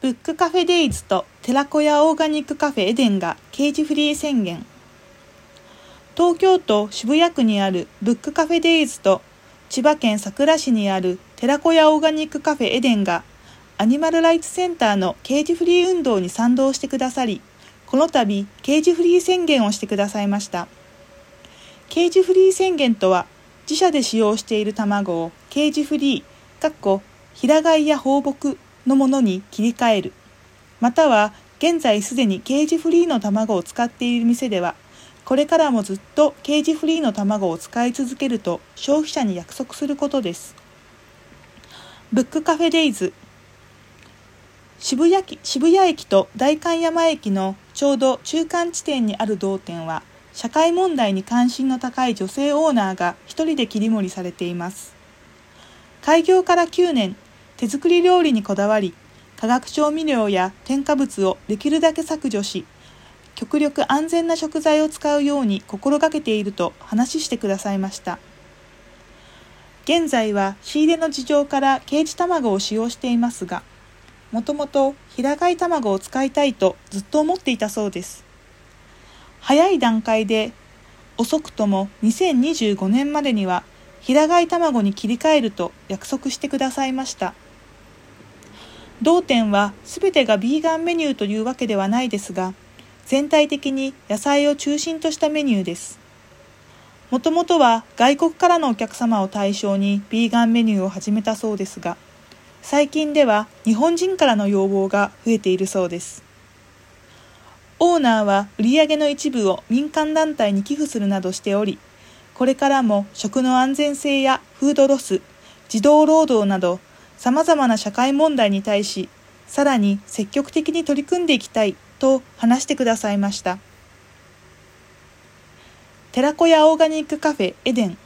ブックカフェデイズと寺子屋オーガニックカフェエデンがケージフリー宣言。東京都渋谷区にあるブックカフェデイズと千葉県佐倉市にある寺子屋オーガニックカフェエデンがアニマルライツセンターのケージフリー運動に賛同してくださりこの度ケージフリー宣言をしてくださいました。ケージフリー宣言とは自社で使用している卵をケージフリー、かっこ平飼いや放牧のものに切り替える。または現在すでにケージフリーの卵を使っている店では、これからもずっとケージフリーの卵を使い続けると消費者に約束することです。ブックカフェデイズ渋谷渋谷駅と代官山駅のちょうど中間地点にある同店は社会問題に関心の高い女性オーナーが一人で切り盛りされています開業から9年手作り料理にこだわり化学調味料や添加物をできるだけ削除し極力安全な食材を使うように心がけていると話してくださいました現在は仕入れの事情からケージ卵を使用していますがもともと平飼い卵を使いたいとずっと思っていたそうです早い段階で遅くとも2025年までには平飼い卵に切り替えると約束してくださいました。同店は全てがビーガンメニューというわけではないですが、全体的に野菜を中心としたメニューです。もともとは外国からのお客様を対象にビーガンメニューを始めたそうですが、最近では日本人からの要望が増えているそうです。オーナーは売上の一部を民間団体に寄付するなどしており、これからも食の安全性やフードロス、児童労働など様々な社会問題に対し、さらに積極的に取り組んでいきたいと話してくださいました。寺子屋オーガニックカフェエデン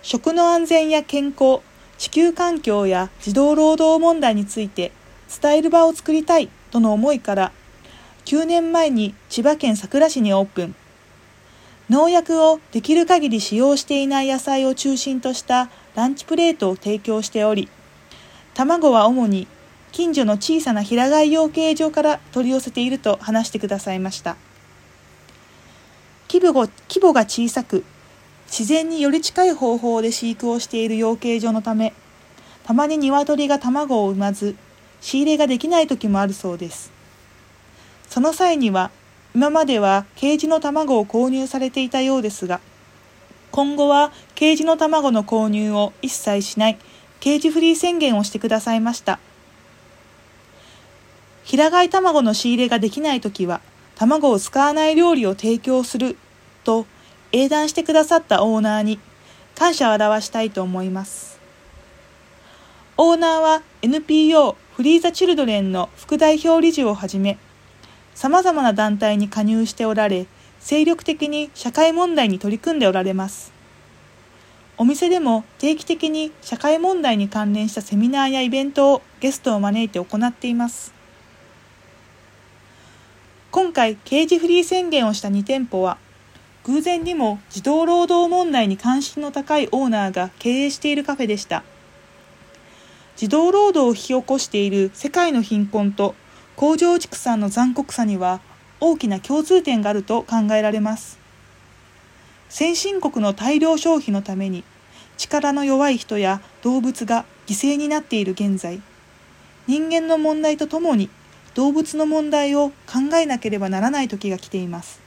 食の安全や健康、地球環境や児童労働問題について伝える場を作りたいとの思いから9年前に千葉県佐倉市にオープン農薬をできる限り使用していない野菜を中心としたランチプレートを提供しており、卵は主に近所の小さな平飼い養鶏場から取り寄せていると話してくださいました。規模規模が小さく、自然により近い方法で飼育をしている養鶏場のため、たまに鶏が卵を産まず、仕入れができない時もあるそうです。その際には、今まではケージの卵を購入されていたようですが、今後はケージの卵の購入を一切しないケージフリー宣言をしてくださいました。平飼い卵の仕入れができないときは卵を使わない料理を提供すると英断してくださったオーナーに感謝を表したいと思います。オーナーは NPO フリーザ・チルドレンの副代表理事をはじめ、様々な団体に加入しておられ、精力的に社会問題に取り組んでおられます。お店でも定期的に社会問題に関連したセミナーやイベントをゲストを招いて行っています。今回、刑事フリー宣言をした2店舗は、偶然にも児童労働問題に関心の高いオーナーが経営しているカフェでした。児童労働を引き起こしている世界の貧困と工場畜産の残酷さには大きな共通点があると考えられます。先進国の大量消費のために力の弱い人や動物が犠牲になっている現在、人間の問題とともに動物の問題を考えなければならない時が来ています。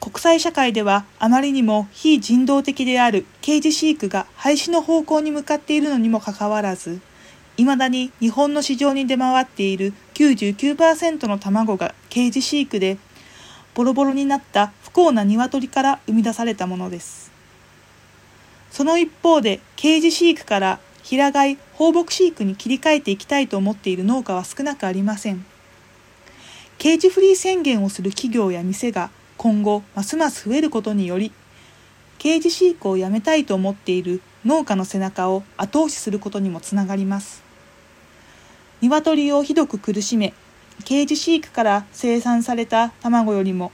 国際社会ではあまりにも非人道的であるケージ飼育が廃止の方向に向かっているのにもかかわらず、未だに日本の市場に出回っている99%の卵がケージ飼育でボロボロになった不幸な鶏から生み出されたものです。その一方でケージ飼育から平飼い放牧飼育に切り替えていきたいと思っている農家は少なくありません。ケージフリー宣言をする企業や店が今後ますます増えることによりケージ飼育をやめたいと思っている農家の背中を後押しすることにもつながります。鶏をひどく苦しめ、ケージ飼育から生産された卵よりも、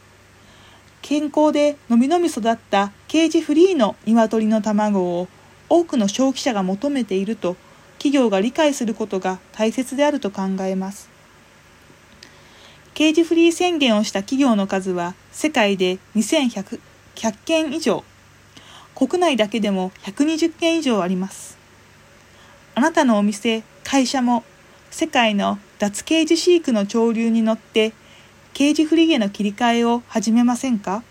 健康でのびのび育ったケージフリーの鶏の卵を多くの消費者が求めていると企業が理解することが大切であると考えます。刑事フリー宣言をした企業の数は世界で2100件以上、国内だけでも120件以上あります。あなたのお店、会社も世界の脱刑事飼育の潮流に乗って刑事フリーへの切り替えを始めませんか？